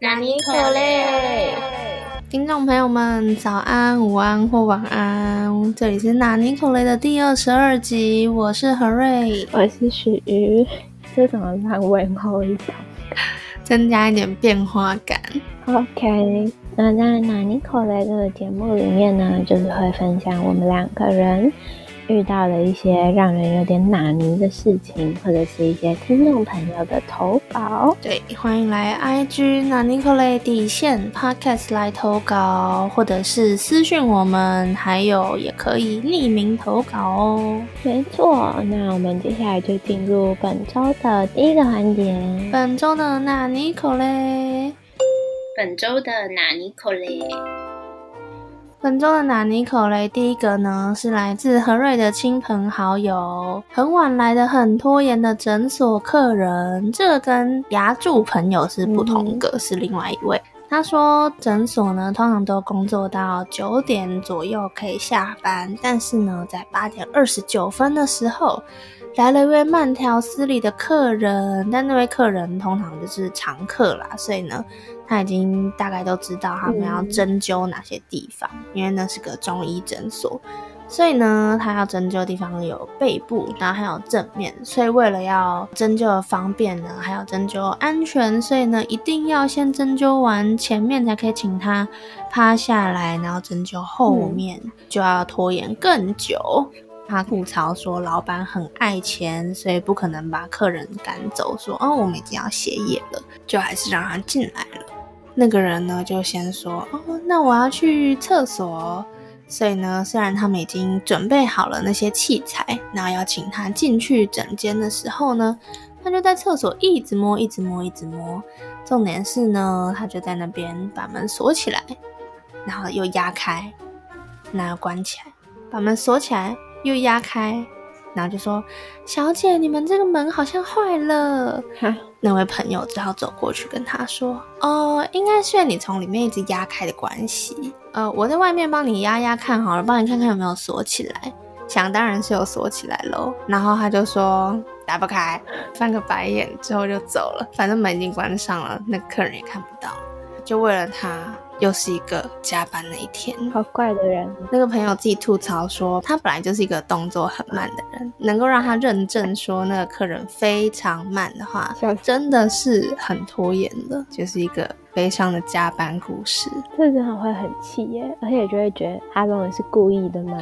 纳尼可嘞？听众朋友们，早安、午安或晚安，这里是纳尼可雷的第二十二集，我是何瑞，我是许瑜，这怎么让问候一种，增加一点变化感。OK，那在纳尼可雷这个节目里面呢，就是会分享我们两个人。遇到了一些让人有点纳尼的事情，或者是一些听众朋友的投稿，对，欢迎来 IG 纳尼可雷底线 Podcast 来投稿，或者是私讯我们，还有也可以匿名投稿哦。没错，那我们接下来就进入本周的第一个环节，本周的纳尼可雷，本周的纳尼可雷。本周的纳尼口雷，第一个呢是来自何瑞的亲朋好友，很晚来的、很拖延的诊所客人。这个跟牙柱朋友是不同个，是另外一位。他说，诊所呢通常都工作到九点左右可以下班，但是呢，在八点二十九分的时候，来了一位慢条斯理的客人，但那位客人通常就是常客啦，所以呢。他已经大概都知道他们要针灸哪些地方，因为那是个中医诊所，所以呢，他要针灸的地方有背部，然后还有正面，所以为了要针灸的方便呢，还有针灸安全，所以呢，一定要先针灸完前面才可以请他趴下来，然后针灸后面就要拖延更久。他吐槽说，老板很爱钱，所以不可能把客人赶走，说哦，我们已经要歇业了，就还是让他进来了。那个人呢，就先说哦，那我要去厕所。所以呢，虽然他们已经准备好了那些器材，那要请他进去整间的时候呢，他就在厕所一直摸，一直摸，一直摸。重点是呢，他就在那边把门锁起来，然后又压开，那关起来，把门锁起来又压开。然后就说：“小姐，你们这个门好像坏了。” 那位朋友只好走过去跟他说：“哦，应该是你从里面一直压开的关系。呃，我在外面帮你压压看好了，帮你看看有没有锁起来。想当然是有锁起来喽。”然后他就说：“打不开。”翻个白眼之后就走了。反正门已经关上了，那客人也看不到。就为了他。又是一个加班的一天，好怪的人。那个朋友自己吐槽说，他本来就是一个动作很慢的人，能够让他认证说那个客人非常慢的话，真的是很拖延的，就是一个悲伤的加班故事。这真的会很气耶，而且就会觉得阿龙是故意的吗？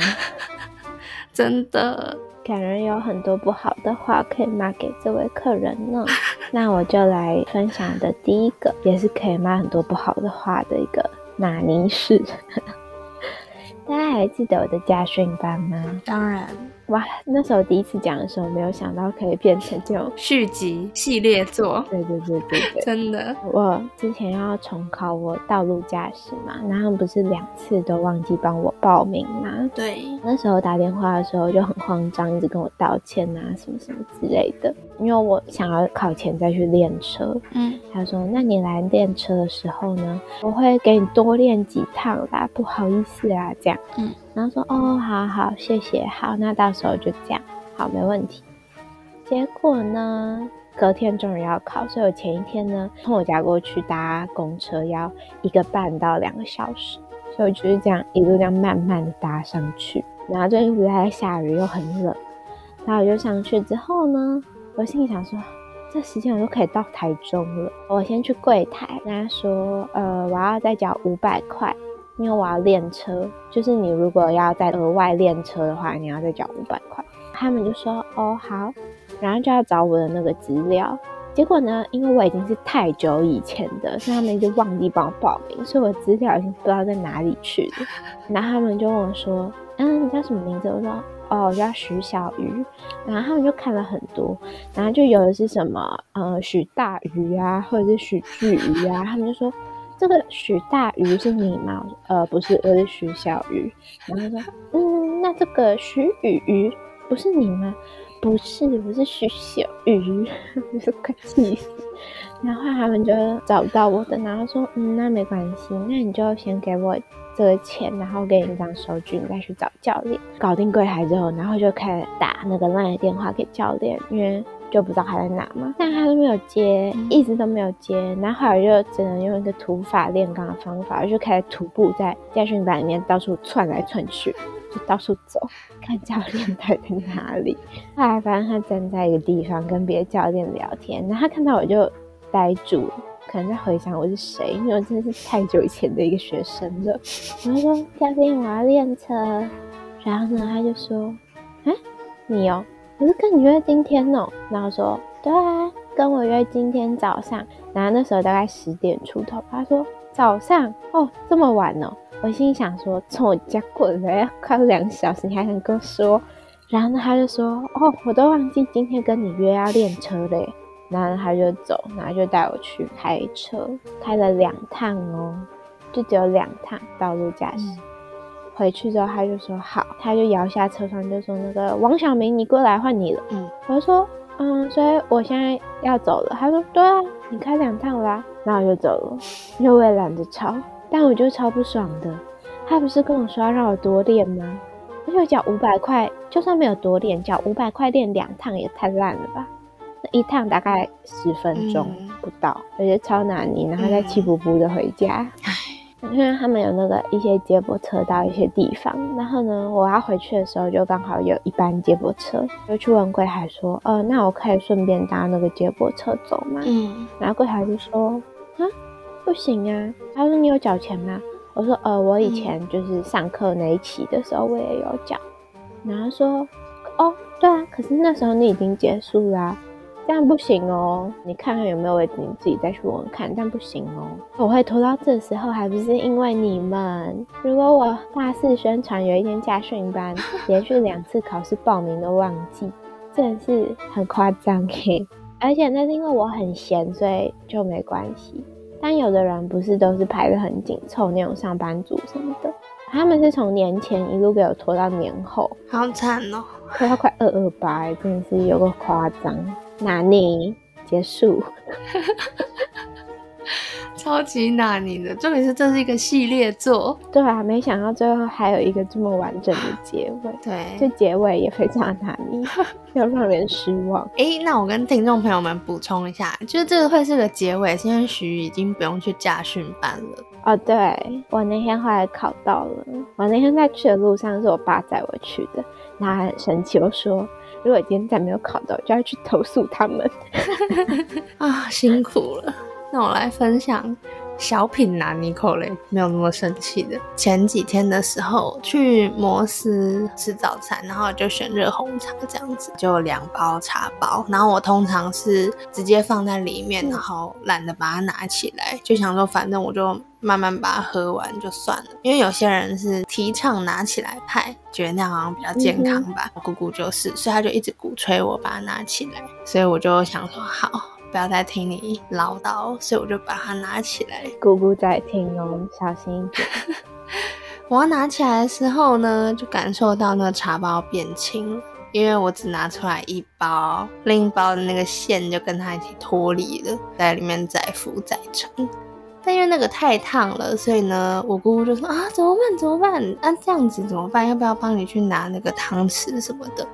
真的。感人有很多不好的话可以骂给这位客人呢，那我就来分享的第一个，也是可以骂很多不好的话的一个纳尼式。大家还记得我的家训班吗？当然。哇，那时候第一次讲的时候，没有想到可以变成这种 续集系列作。对对对对对，真的。我之前要重考我道路驾驶嘛，然后不是两次都忘记帮我报名嘛？对。那时候打电话的时候就很慌张，一直跟我道歉啊，什么什么之类的。因为我想要考前再去练车。嗯。他说：“那你来练车的时候呢，我会给你多练几趟啦，不好意思啊，这样。”嗯。然后说哦，好好，谢谢，好，那到时候就这样，好，没问题。结果呢，隔天终于要考，所以我前一天呢，从我家过去搭公车要一个半到两个小时，所以我就是这样一路这样慢慢的搭上去。然后最近不是在下雨，又很冷，然后我就上去之后呢，我心里想说，这时间我都可以到台中了，我先去柜台跟他说，呃，我要再交五百块。因为我要练车，就是你如果要再额外练车的话，你要再交五百块。他们就说哦好，然后就要找我的那个资料。结果呢，因为我已经是太久以前的，所以他们就忘记帮我报名，所以我资料已经不知道在哪里去了。然后他们就问我说：“嗯，你叫什么名字？”我说：“哦，我叫徐小鱼。”然后他们就看了很多，然后就有的是什么呃许大鱼啊，或者是许巨鱼啊，他们就说。这个许大鱼是你吗？呃，不是，我是许小鱼。然后说，嗯，那这个许雨鱼不是你吗？不是，我是许小鱼。我是快气死。然后他们就找不到我的，然后说，嗯，那没关系，那你就先给我这个钱，然后给你一张收据，你再去找教练。搞定柜台之后，然后就开始打那个烂的电话给教练，因为。就不知道他在哪嘛，但他都没有接，一直都没有接，然后后来就只能用一个土法炼钢的方法，就开始徒步在驾训班里面到处窜来窜去，就到处走，看教练在在哪里。后来发现他站在一个地方跟别的教练聊天，然后他看到我就呆住。可能在回想我是谁，因为真的是太久以前的一个学生了。然后说教练，我要练车。然后呢，他就说：“啊，你哦，我是跟你约今天哦。”然后说：“对啊，跟我约今天早上。”然后那时候大概十点出头。他说：“早上哦，这么晚哦。”我心想说：“从我家过来要快两个小时，你还能跟我说？”然后呢，他就说：“哦，我都忘记今天跟你约要练车嘞。”然后他就走，然后就带我去开车，开了两趟哦，就只有两趟道路驾驶。回去之后他就说好，他就摇下车窗就说那个王小明，你过来换你了。嗯，我就说嗯，所以我现在要走了。他说对啊，你开两趟啦，然后我就走了，因为我也懒得吵，但我就超不爽的。他不是跟我说要让我多练吗？而且我缴五百块，就算没有多练，缴五百块练两趟也太烂了吧。一趟大概十分钟不到，而且超难你然后再气呼呼的回家。因为他们有那个一些接驳车到一些地方，然后呢，我要回去的时候就刚好有一班接驳车，就去问柜台说，呃，那我可以顺便搭那个接驳车走吗？嗯，然后柜台就说，啊，不行啊。他说你有缴钱吗？我说，呃，我以前就是上课那一期的时候我也有缴。然后说，哦，对啊，可是那时候你已经结束啦。这样不行哦，你看看有没有位置，你自己再去问问看。但不行哦，我会拖到这时候，还不是因为你们？如果我大肆宣传有一天驾训班连续两次考试报名都忘记，真的是很夸张嘿。而且那是因为我很闲，所以就没关系。但有的人不是都是排得很紧凑那种上班族什么的，他们是从年前一路给我拖到年后，好惨哦，拖到快二二八，真的是有个夸张。拿你结束，超级拿你的，重点是这是一个系列作，对啊，没想到最后还有一个这么完整的结尾，对，这结尾也非常拿你，要让人失望。哎，那我跟听众朋友们补充一下，就是这个会是个结尾，是因为徐已经不用去驾训班了。哦，对我那天后来考到了，我那天在去的路上是我爸载我去的，他很生气，我说。如果今天再没有考到，就要去投诉他们 啊！辛苦了。那我来分享小品拿尼口雷，没有那么生气的。前几天的时候去摩斯吃早餐，然后就选热红茶这样子，就两包茶包。然后我通常是直接放在里面，然后懒得把它拿起来，就想说反正我就。慢慢把它喝完就算了，因为有些人是提倡拿起来拍，觉得那样好像比较健康吧。我姑姑就是，所以他就一直鼓吹我把它拿起来，所以我就想说好，不要再听你唠叨，所以我就把它拿起来。姑姑在听哦，小心一点。我要拿起来的时候呢，就感受到那个茶包变轻，因为我只拿出来一包，另一包的那个线就跟它一起脱离了，在里面载浮载沉。但因为那个太烫了，所以呢，我姑姑就说啊，怎么办？怎么办？那这样子怎么办？要不要帮你去拿那个汤匙什么的？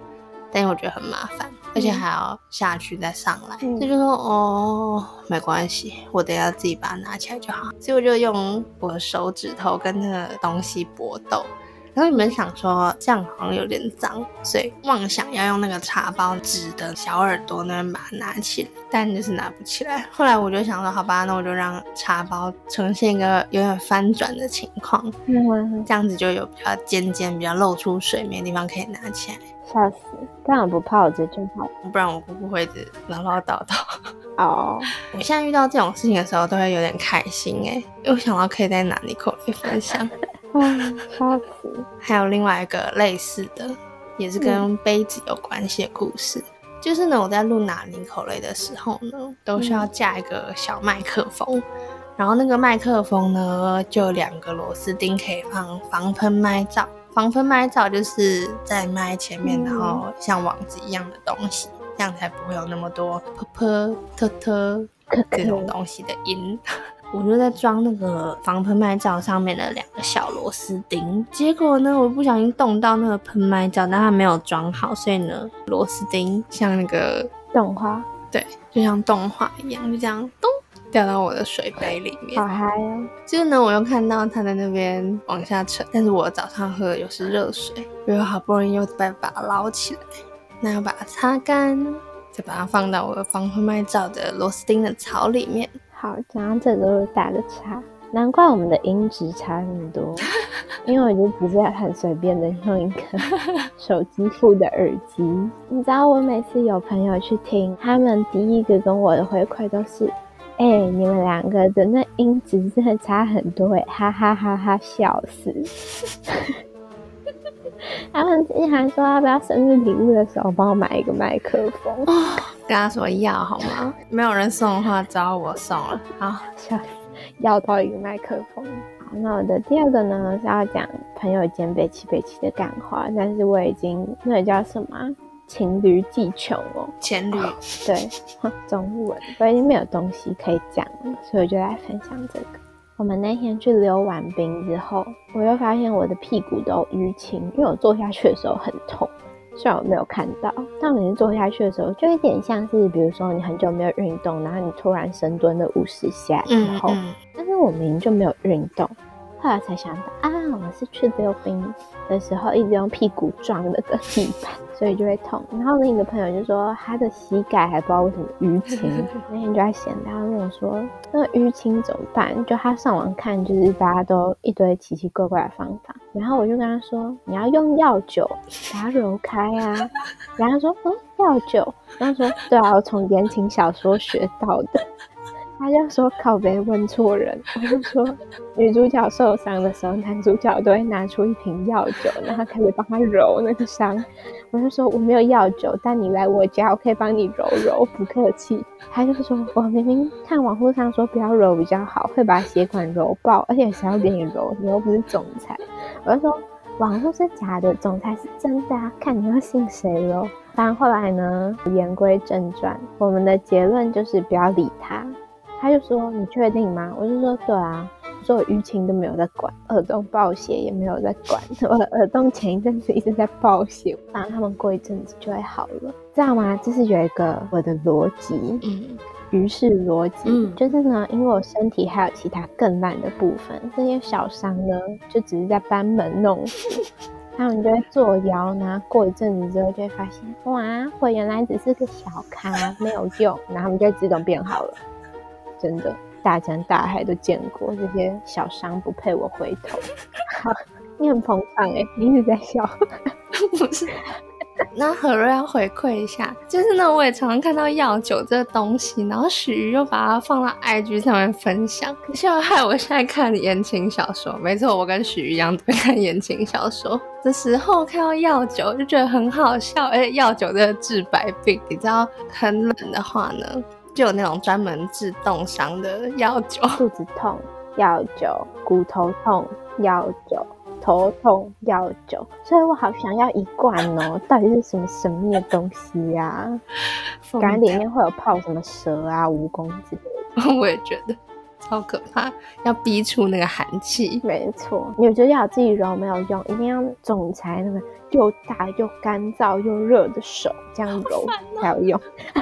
但我觉得很麻烦，而且还要下去再上来。他就说哦，没关系，我等下自己把它拿起来就好。所以我就用我的手指头跟那个东西搏斗。然后你们想说这样好像有点脏，所以妄想要用那个茶包纸的小耳朵那边把它拿起来，但就是拿不起来。后来我就想说，好吧，那我就让茶包呈现一个有点翻转的情况，这样子就有比较尖尖、比较露出水面的地方可以拿起来。笑死，当然不泡着就好，不然我姑姑会一直唠唠叨叨。哦，我现在遇到这种事情的时候都会有点开心哎，因为想到可以在哪里口里分享。嗯，好苦！还有另外一个类似的，也是跟杯子有关系的故事。就是呢，我在录哪里口类的时候呢，都需要架一个小麦克风，然后那个麦克风呢，就两个螺丝钉可以放防喷麦罩。防喷麦罩就是在麦前面，然后像网子一样的东西，这样才不会有那么多噗噗、特特这种东西的音。我就在装那个防喷麦罩上面的两个小螺丝钉，结果呢，我不小心动到那个喷麦罩，但它没有装好，所以呢，螺丝钉像那个动画，对，就像动画一样，就这样咚掉到我的水杯里面，好嗨哦！接着呢，我又看到它在那边往下沉，但是我早上喝的又是热水，我又好不容易又再把它捞起来，那要把它擦干，再把它放到我的防喷麦罩的螺丝钉的槽里面。好，讲到这个打个叉。难怪我们的音质差很多，因为我就直接很随便的用一个手机附的耳机。你知道我每次有朋友去听，他们第一个跟我的回馈都是：哎，你们两个的那音质真的差很多，哎，哈哈哈哈笑死！他们之前还说要不要生日礼物的时候帮我买一个麦克风，跟他说要好吗？没有人送的话，只要我送了，好笑死。要到一个麦克风。好，那我的第二个呢是要讲朋友间北齐北齐的感话，但是我已经那个叫什么情侣技穷哦，情侣对 中文，我已经没有东西可以讲了，所以我就来分享这个。我们那天去溜完冰之后，我又发现我的屁股都淤青，因为我坐下去的时候很痛。虽然我没有看到，但每次坐下去的时候，就有点像是，比如说你很久没有运动，然后你突然深蹲了五十下之后，但是我明明就没有运动，后来才想到啊，我是去溜冰的时候一直用屁股撞那个地板，所以就会痛。然后另一个朋友就说他的膝盖还不知道为什么淤青，那天就在闲聊，问我说那淤青怎么办？就他上网看，就是大家都一堆奇奇怪怪的方法。然后我就跟他说：“你要用药酒把它揉开啊。”然后他说：“嗯，药酒。”然后说：“对啊，我从言情小说学到的。”他就说：“靠别问错人。”我就说：“女主角受伤的时候，男主角都会拿出一瓶药酒，然后开始帮他揉那个伤。”我就说：“我没有药酒，但你来我家，我可以帮你揉揉，不客气。”他就说：“我明明看网络上说不要揉比较好，会把血管揉爆，而且谁要给你揉？你又不是总裁。”我就说：“网络是假的，总裁是真的啊，看你要信谁喽。”但后来呢，言归正传，我们的结论就是不要理他。他就说：“你确定吗？”我就说：“对啊，我说我淤青都没有在管，耳洞爆血也没有在管。我的耳洞前一阵子一直在爆血，然后他们过一阵子就会好了，知道吗？这是有一个我的逻辑，嗯，于是逻辑就是呢，因为我身体还有其他更烂的部分，这些小伤呢，就只是在班门弄斧。他们就会作妖，然后过一阵子之后就会发现，哇，我原来只是个小咖，没有用，然后他们就自动变好了。”真的，大江大海都见过这些小伤，不配我回头。好你很捧场哎，你一直在笑。不是，那何瑞要回馈一下，就是呢，我也常常看到药酒这个东西，然后许瑜又把它放到 IG 上面分享，现在害我现在看言情小说。没错，我跟许瑜一样都看言情小说的时候看到药酒就觉得很好笑，而且药酒这个治百病，你知道很冷的话呢。就有那种专门治冻伤的药酒，肚子痛药酒，骨头痛药酒，头痛药酒，所以我好想要一罐哦！到底是什么神秘的东西呀？感觉里面会有泡什么蛇啊、蜈蚣之类的。我也觉得超可怕，要逼出那个寒气。没错，你觉得要自己揉没有用，一定要总裁那个又大又干燥又热的手这样揉才有用。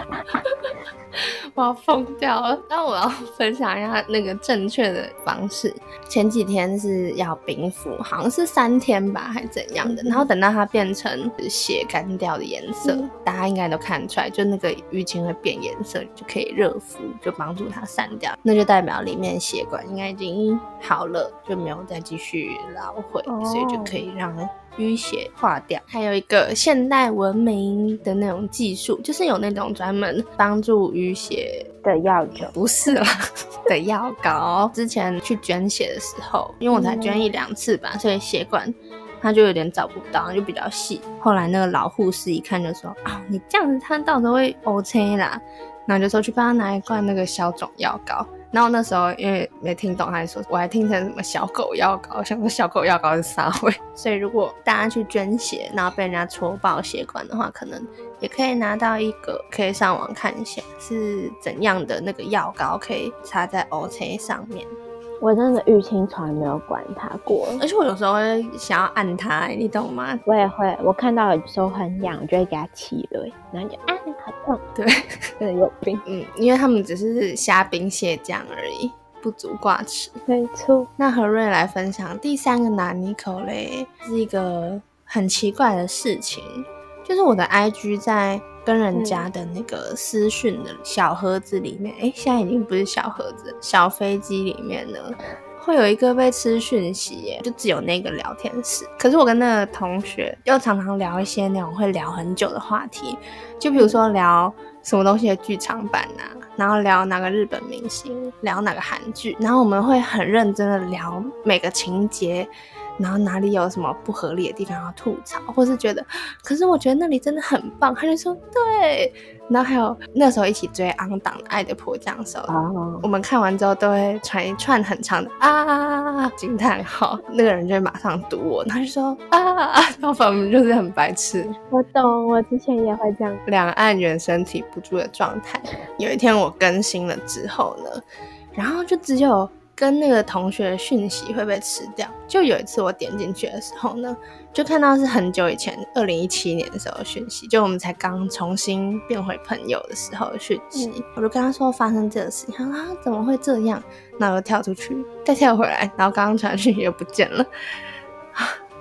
我要疯掉了！那我要分享一下那个正确的方式。前几天是要冰敷，好像是三天吧，还怎样的？然后等到它变成血干掉的颜色，大家应该都看出来，就那个淤青会变颜色，就可以热敷，就帮助它散掉。那就代表里面血管应该已经好了，就没有再继续捞回，所以就可以让。淤血化掉，还有一个现代文明的那种技术，就是有那种专门帮助淤血的药酒，不是啦，的药膏。之前去捐血的时候，因为我才捐一两次吧，所以血管它就有点找不到，就比较细。后来那个老护士一看就说：“啊，你这样子，他到时候会 OK 啦。”然后就说去帮他拿一罐那个消肿药膏。然后那时候因为没听懂，他说我还听成什么小狗药膏，想说小狗药膏是啥味。所以如果大家去捐血，然后被人家戳爆血管的话，可能也可以拿到一个，可以上网看一下是怎样的那个药膏可以插在 O C 上面。我真的淤青从来没有管它过，而且我有时候会想要按它，你懂吗？我也会，我看到有时候很痒，我就会给它起了，然后就啊，好痛，对，真的有病。嗯，因为他们只是虾兵蟹将而已，不足挂齿。没错。那何瑞来分享第三个拿尼口嘞，是一个很奇怪的事情，就是我的 IG 在。跟人家的那个私讯的小盒子里面，哎，现在已经不是小盒子，小飞机里面呢，会有一个被吃讯息，耶，就只有那个聊天室。可是我跟那个同学又常常聊一些那种会聊很久的话题，就比如说聊什么东西的剧场版啊，然后聊哪个日本明星，聊哪个韩剧，然后我们会很认真的聊每个情节。然后哪里有什么不合理的地方要吐槽，或是觉得，可是我觉得那里真的很棒，他就说对。然后还有那时候一起追《昂档爱的迫降》的时候，我们看完之后都会传一串很长的啊惊叹号，那个人就会马上堵我，他就说啊，然后反正就是很白痴。我懂，我之前也会这样，两岸猿声体不住的状态。有一天我更新了之后呢，然后就只有。跟那个同学的讯息会被吃掉。就有一次我点进去的时候呢，就看到是很久以前，二零一七年的时候的讯息，就我们才刚重新变回朋友的时候的讯息。我就跟他说发生这个事情，他说啊怎么会这样？然后又跳出去，再跳回来，然后刚刚传讯息又不见了。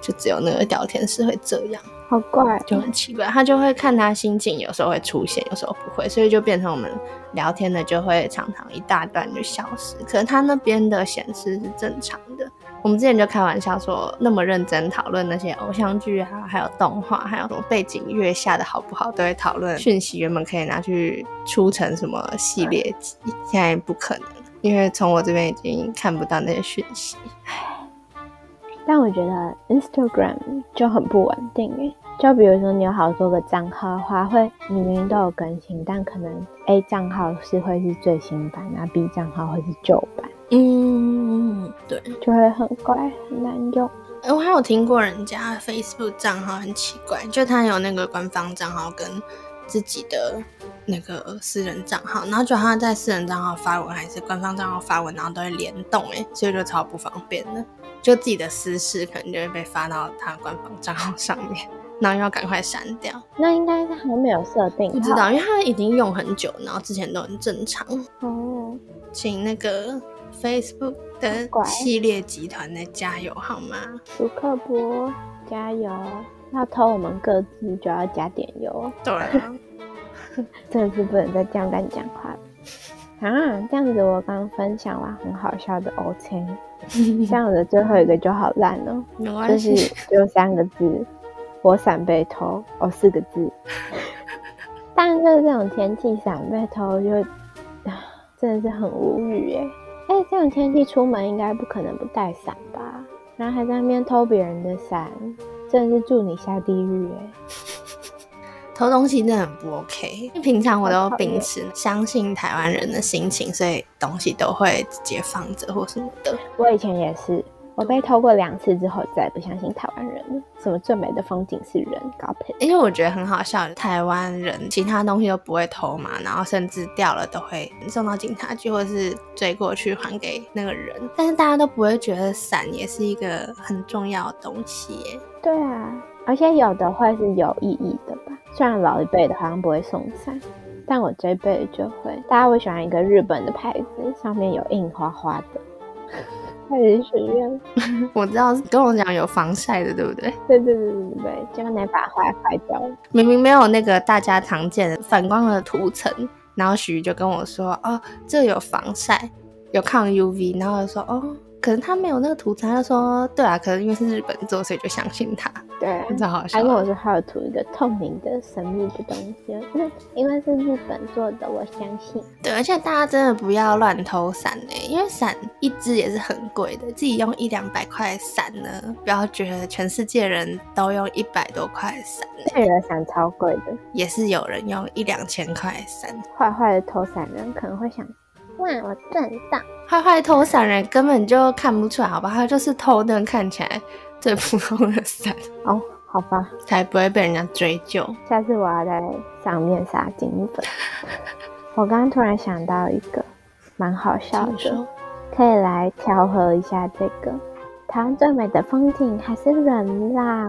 就只有那个聊天室会这样，好怪，就很奇怪。他就会看他心情，有时候会出现，有时候不会，所以就变成我们聊天的就会常常一大段就消失。可能他那边的显示是正常的。我们之前就开玩笑说，那么认真讨论那些偶像剧啊，还有动画，还有什么背景乐下的好不好，都会讨论讯息。原本可以拿去出成什么系列集，现在不可能，因为从我这边已经看不到那些讯息。但我觉得 Instagram 就很不稳定诶，就比如说你有好多个账号的话，会明明都有更新，但可能 A 账号是会是最新版，那 B 账号会是旧版。嗯，对，就会很怪，很难用。哎，我还有听过人家 Facebook 账号很奇怪，就他有那个官方账号跟自己的那个私人账号，然后就他在私人账号发文还是官方账号发文，然后都会联动，哎，所以就超不方便的。就自己的私事可能就会被发到他官方账号上面，然后要赶快删掉。那应该是还没有设定，不知道，因为他已经用很久，然后之前都很正常。哦，请那个 Facebook 的系列集团的加油好吗？苏克伯加油！要偷我们各自就要加点油。对，真的是不能再这样乱讲话了。啊，这样子我刚分享完很好笑的 O 青，这样子最后一个就好烂哦，就是只有三个字，我伞被偷哦四个字，但就是这种天气伞被偷就 真的是很无语哎哎，这种天气出门应该不可能不带伞吧？然后还在那边偷别人的伞，真的是祝你下地狱哎。偷东西真的很不 OK，因为平常我都秉持相信台湾人的心情，所以东西都会直接放着或什么的。我以前也是，我被偷过两次之后，再也不相信台湾人了。什么最美的风景是人，高配。因为我觉得很好笑，台湾人其他东西都不会偷嘛，然后甚至掉了都会送到警察局，或者是追过去还给那个人。但是大家都不会觉得伞也是一个很重要的东西耶。对啊，而且有的会是有意义的吧。虽然老一辈的好像不会送伞，但我这一辈就会。大家会喜欢一个日本的牌子，上面有印花花的，开始许愿。我知道跟我讲有防晒的，对不对？对对对对对，结果那把花坏掉了。明明没有那个大家常见的反光的涂层，然后许就跟我说：“哦，这有防晒，有抗 UV。”然后说：“哦。”可能他没有那个涂层，他说对啊，可能因为是日本做，所以就相信他。对，真好笑。他跟我说他有涂一个透明的神秘的东西，那因为是日本做的，我相信。对，而且大家真的不要乱偷伞哎，因为伞一支也是很贵的，自己用一两百块伞呢，不要觉得全世界人都用一百多块伞。那人伞超贵的，也是有人用一两千块伞。坏坏的偷伞人可能会想。哇！我赚到！坏坏偷伞人根本就看不出来，好吧？他就是偷灯看起来最普通的伞哦，好吧，才不会被人家追究。下次我要在上面撒金粉。我刚刚突然想到一个蛮好笑的，可以来调和一下这个。台湾最美的风景还是人啦。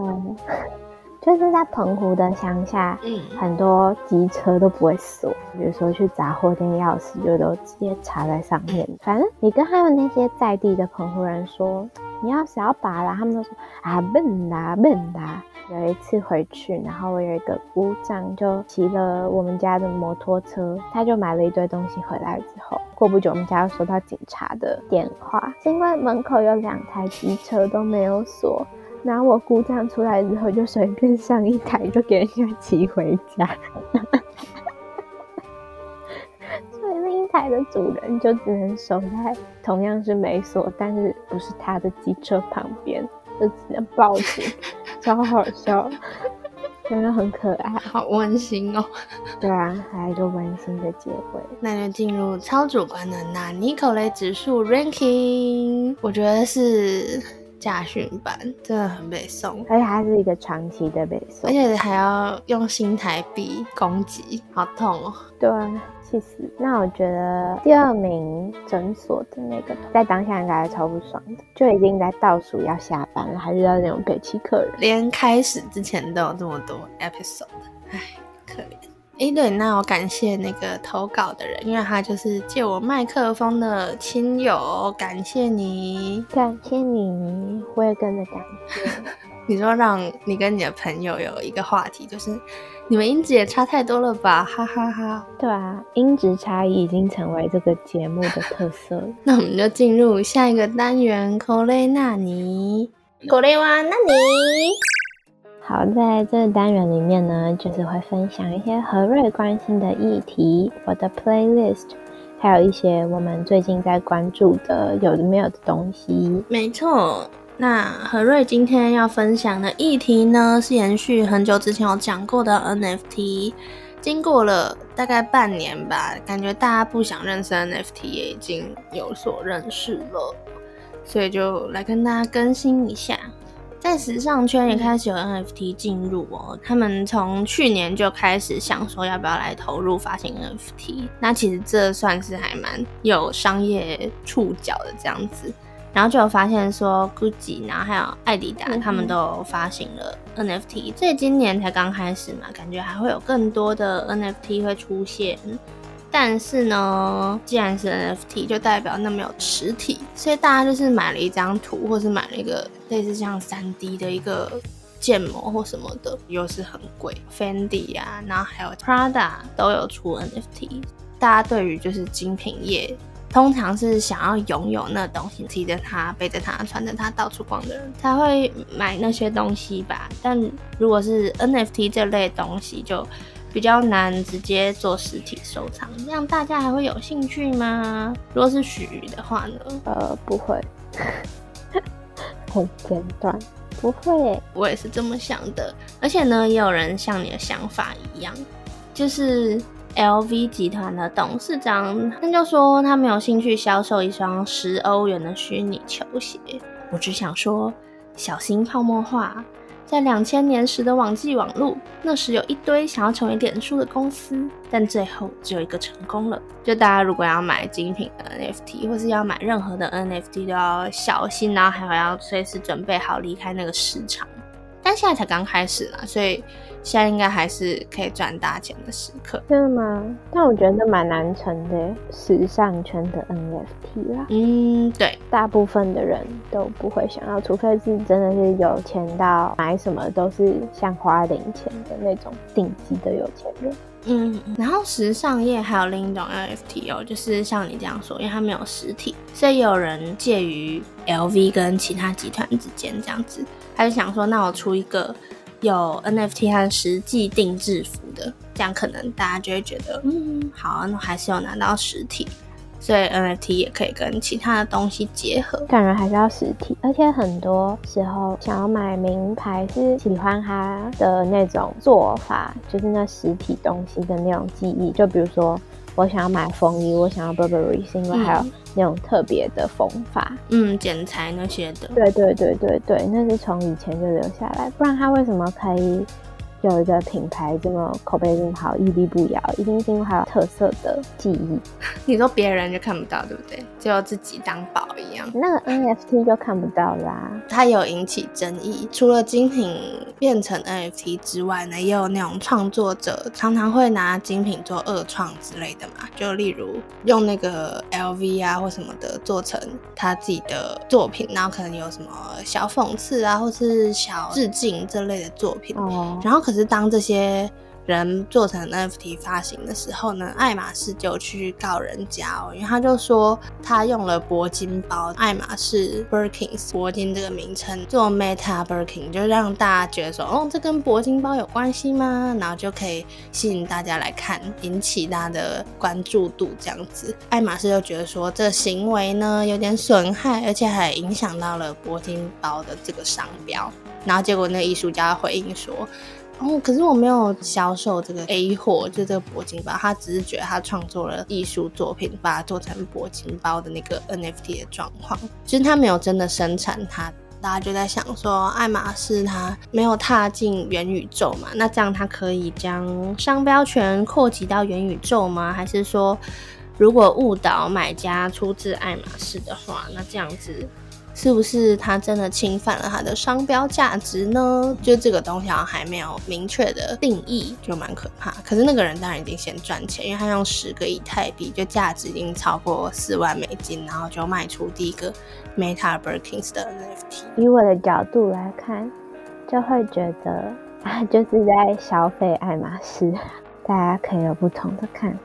就是在澎湖的乡下，嗯，很多机车都不会锁，比如说去杂货店，钥匙就都直接插在上面。反正你跟他们那些在地的澎湖人说，你钥匙要拔了，他们都说啊笨啦笨啦。有一次回去，然后我有一个姑丈就骑了我们家的摩托车，他就买了一堆东西回来之后，过不久我们家又收到警察的电话，因为门口有两台机车都没有锁。拿我姑丈出来之后，就随便上一台，就给人家骑回家。所以另一台的主人就只能守在同样是没锁，但是不是他的机车旁边，就只能报警，超好笑，真的很可爱，好温馨哦。对啊，还有一个温馨的结尾。那就进入超主观的那尼可雷指数 ranking，我觉得是。驾训班真的很北宋，而且还是一个长期的北宋，而且还要用新台币攻击，好痛哦！对啊，气死！那我觉得第二名诊所的那个，在当下应该超不爽的，就已经在倒数要下班了，还遇到那种北汽客人，连开始之前都有这么多 episode，唉。哎，对，那我感谢那个投稿的人，因为他就是借我麦克风的亲友，感谢你，感谢你，我也跟着感谢。你说让你跟你的朋友有一个话题，就是你们音质也差太多了吧，哈哈哈。对啊，音质差异已经成为这个节目的特色。那我们就进入下一个单元，口雷纳尼，口雷哇纳尼。好，在这个单元里面呢，就是会分享一些何瑞关心的议题，我的 playlist，还有一些我们最近在关注的有的没有的东西。没错，那何瑞今天要分享的议题呢，是延续很久之前有讲过的 NFT。经过了大概半年吧，感觉大家不想认识 NFT 也已经有所认识了，所以就来跟大家更新一下。在时尚圈也开始有 NFT 进入哦，他们从去年就开始想说要不要来投入发行 NFT，那其实这算是还蛮有商业触角的这样子，然后就有发现说 GUCCI，然后还有艾迪达，他们都发行了 NFT，所以今年才刚开始嘛，感觉还会有更多的 NFT 会出现。但是呢，既然是 NFT，就代表那没有实体，所以大家就是买了一张图，或是买了一个类似像三 D 的一个建模或什么的，又是很贵。Fendi 啊，然后还有 Prada 都有出 NFT。大家对于就是精品业，通常是想要拥有那东西，提着它、背着它、穿着它到处逛的人才会买那些东西吧。但如果是 NFT 这类东西，就比较难直接做实体收藏，这样大家还会有兴趣吗？如果是许鱼的话呢？呃，不会，很简短，不会。我也是这么想的。而且呢，也有人像你的想法一样，就是 LV 集团的董事长，他就说他没有兴趣销售一双十欧元的虚拟球鞋。我只想说，小心泡沫化。在两千年时的网际网络，那时有一堆想要成为点数的公司，但最后只有一个成功了。就大家如果要买精品的 NFT，或是要买任何的 NFT，都要小心，然后还要随时准备好离开那个市场。但现在才刚开始嘛，所以。现在应该还是可以赚大钱的时刻，真的吗？但我觉得蛮难成的，时尚圈的 NFT 啦。嗯，对，大部分的人都不会想要，除非是真的是有钱到买什么都是像花零钱的那种顶级的有钱人。嗯，然后时尚业还有另一种 NFT 哦，就是像你这样说，因为它没有实体，所以有人介于 LV 跟其他集团之间这样子，他就想说，那我出一个。有 NFT 和实际定制服的，这样可能大家就会觉得，嗯，好，那还是有拿到实体，所以 NFT 也可以跟其他的东西结合。当然还是要实体，而且很多时候想要买名牌是喜欢它的那种做法，就是那实体东西的那种记忆，就比如说。我想要买风衣，我想要 Burberry，是因为还有那种特别的风法，嗯，剪裁那些的。对对对对对，那是从以前就留下来，不然他为什么可以有一个品牌这么口碑这么好，屹立不摇，一定是因为还有特色的记忆。你说别人就看不到，对不对？只有自己当宝一样。那个 NFT 就看不到啦。它有引起争议，除了精品变成 NFT 之外呢，也有那种创作者常常会拿精品做二创之类的嘛。就例如用那个 LV 啊或什么的做成他自己的作品，然后可能有什么小讽刺啊，或是小致敬这类的作品。哦。然后可可是当这些。人做成 NFT 发行的时候呢，爱马仕就去告人家哦，因为他就说他用了铂金包，爱马仕 Birkins 铂金这个名称做 Meta Birkin，就让大家觉得说，哦，这跟铂金包有关系吗？然后就可以吸引大家来看，引起大家的关注度这样子。爱马仕就觉得说，这行为呢有点损害，而且还影响到了铂金包的这个商标。然后结果那艺术家回应说。哦，可是我没有销售这个 A 货，就这个铂金包，他只是觉得他创作了艺术作品，把它做成铂金包的那个 NFT 的状况，其实他没有真的生产它。大家就在想说，爱马仕它没有踏进元宇宙嘛？那这样它可以将商标权扩及到元宇宙吗？还是说，如果误导买家出自爱马仕的话，那这样子？是不是他真的侵犯了他的商标价值呢？就这个东西好像还没有明确的定义，就蛮可怕。可是那个人当然已经先赚钱，因为他用十个以太币，就价值已经超过四万美金，然后就卖出第一个 Meta Birkins 的 NFT。以我的角度来看，就会觉得啊，就是在消费爱马仕，大家可以有不同的看法。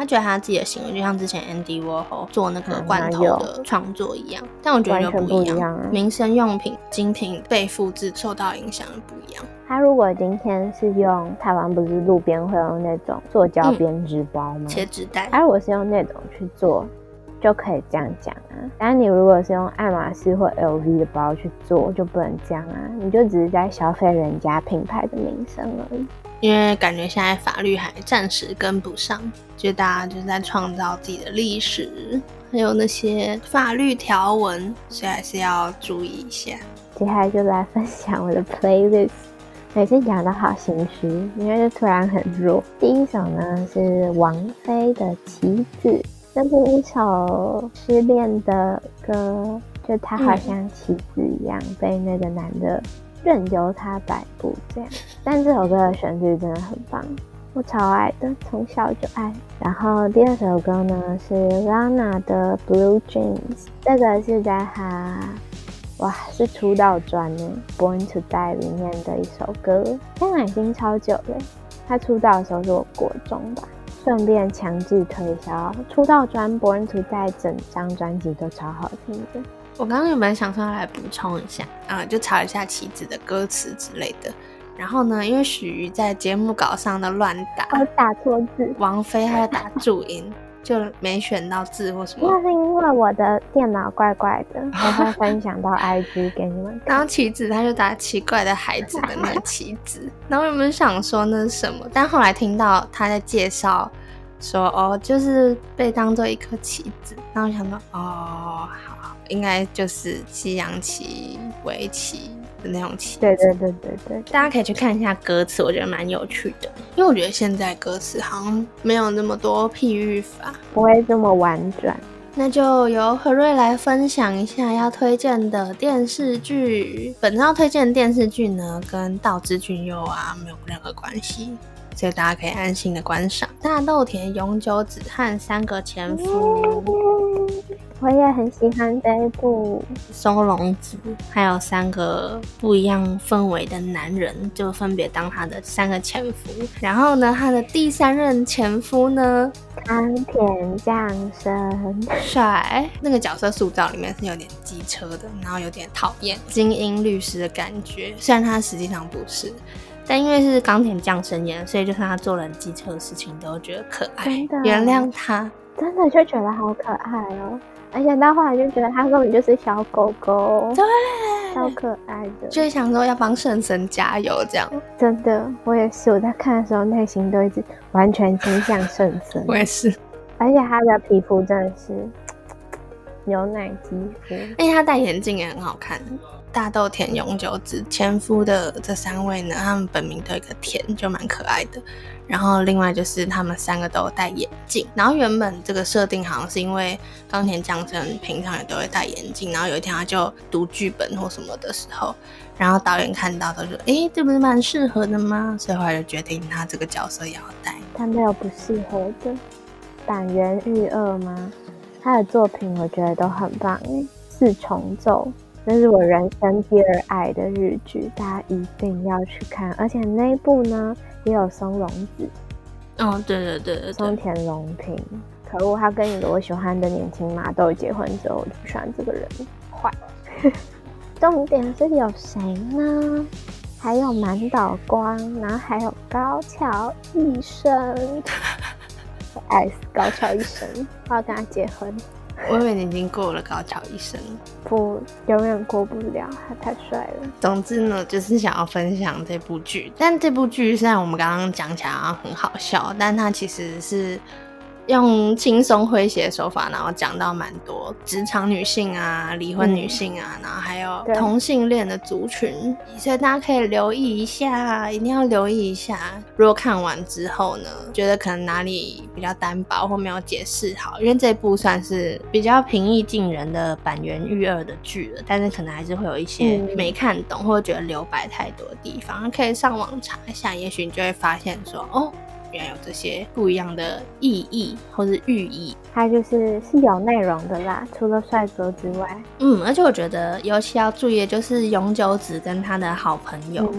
他觉得他自己的行为就像之前 Andy Warhol 做那个罐头的创作一样，但我觉得就不一样。民生用品精品被复制受到影响的不一样。他如果今天是用台湾不是路边会用那种塑胶编织包吗？切纸袋。他如果是用那种去做，就可以这样讲啊。但你如果是用爱马仕或 LV 的包去做，就不能这样啊。你就只是在消费人家品牌的名声而已。因为感觉现在法律还暂时跟不上，就大家就在创造自己的历史，还有那些法律条文，所以还是要注意一下。接下来就来分享我的 playlist，每次讲的好心虚，因为就突然很弱。第一首呢是王菲的《棋子》，那是一首失恋的歌，就她好像棋子一样被那个男的。任由它摆布这样，但这首歌的旋律真的很棒，我超爱的，从小就爱。然后第二首歌呢是 Lana 的 Blue Jeans，这个是在她哇是出道专呢 Born to Die 里面的一首歌，现在已经超久了。她出道的时候是我国中吧，顺便强制推销出道专 Born to Die 整张专辑都超好听的。我刚刚有没有想说来补充一下啊？就查一下棋子的歌词之类的。然后呢，因为许瑜在节目稿上的乱打，我打错字。王菲还要打注音，就没选到字或什么。那是因为我的电脑怪怪的，我会分享到 IG 给你们。然后棋子他就打奇怪的孩子的那个 棋子。然后有没有想说那是什么？但后来听到他在介绍说哦，就是被当做一颗棋子。然后想到哦，好。应该就是西洋棋、围棋的那种棋。对对对对对，大家可以去看一下歌词，我觉得蛮有趣的。因为我觉得现在歌词好像没有那么多譬喻法，不会这么婉转。那就由何瑞来分享一下要推荐的电视剧。本要推荐的电视剧呢，跟道之俊佑啊没有任何关系，所以大家可以安心的观赏《大豆田永久子和三个前夫》。我也很喜欢这一部松隆子，还有三个不一样氛围的男人，就分别当他的三个前夫。然后呢，他的第三任前夫呢，安田降生，帅。那个角色塑造里面是有点机车的，然后有点讨厌精英律师的感觉。虽然他实际上不是，但因为是钢铁降生演，所以就算他做了机车的事情，都觉得可爱，原谅他，真的就觉得好可爱哦。而且到后来就觉得他根本就是小狗狗，对，超可爱的，就是想说要帮圣神加油这样。真的，我也是，我在看的时候内心都一直完全倾向 圣神。我也是，而且他的皮肤真的是 牛奶肌肤，而且他戴眼镜也很好看。大豆田永久子前夫的这三位呢，他们本名都有一个田，就蛮可爱的。然后另外就是他们三个都戴眼镜。然后原本这个设定好像是因为冈田将生平常也都会戴眼镜，然后有一天他就读剧本或什么的时候，然后导演看到他说：“哎，这不是蛮适合的吗？”所以后来就决定他这个角色也要戴。他没有不适合的。板垣裕二吗？他的作品我觉得都很棒，四重奏。这是我人生第二爱的日剧，大家一定要去看。而且那部呢也有松隆子，哦，对对对对，松田龙平。可恶，他跟一个我喜欢的年轻马豆结婚之后，我就不喜欢这个人，坏。重点是有谁呢？还有满岛光，然后还有高桥一生，爱死高桥一生，我要跟他结婚。我以为你已经过了高桥一生，不，永远过不了，他太帅了。总之呢，就是想要分享这部剧，但这部剧虽然我们刚刚讲起来很好笑，但它其实是。用轻松诙谐的手法，然后讲到蛮多职场女性啊、离婚女性啊，然后还有同性恋的族群，所以大家可以留意一下，一定要留意一下。如果看完之后呢，觉得可能哪里比较单薄或没有解释好，因为这部算是比较平易近人的板垣育二的剧了，但是可能还是会有一些没看懂或者觉得留白太多的地方，可以上网查一下，也许你就会发现说哦。原来有这些不一样的意义或是寓意，它就是是有内容的啦。除了帅哥之外，嗯，而且我觉得尤其要注意的就是永久子跟他的好朋友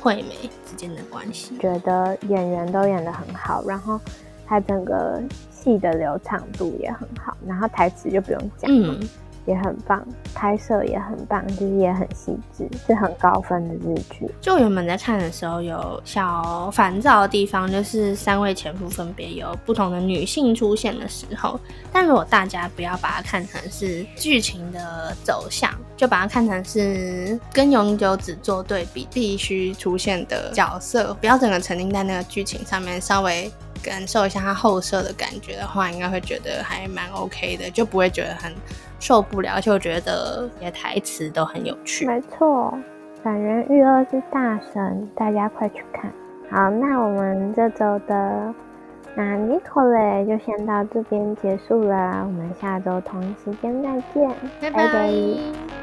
惠美之间的关系。觉得演员都演得很好，然后他整个戏的流畅度也很好，然后台词就不用讲。嗯。也很棒，拍摄也很棒，就是也很细致，是很高分的日剧。就原本在看的时候有小烦躁的地方，就是三位前夫分别有不同的女性出现的时候。但如果大家不要把它看成是剧情的走向，就把它看成是跟永久子做对比必须出现的角色，不要整个沉浸在那个剧情上面，稍微感受一下它后设的感觉的话，应该会觉得还蛮 OK 的，就不会觉得很。受不了，而且我觉得些台词都很有趣。没错，反人育二是大神，大家快去看。好，那我们这周的那尼可雷就先到这边结束了，我们下周同一时间再见，拜拜。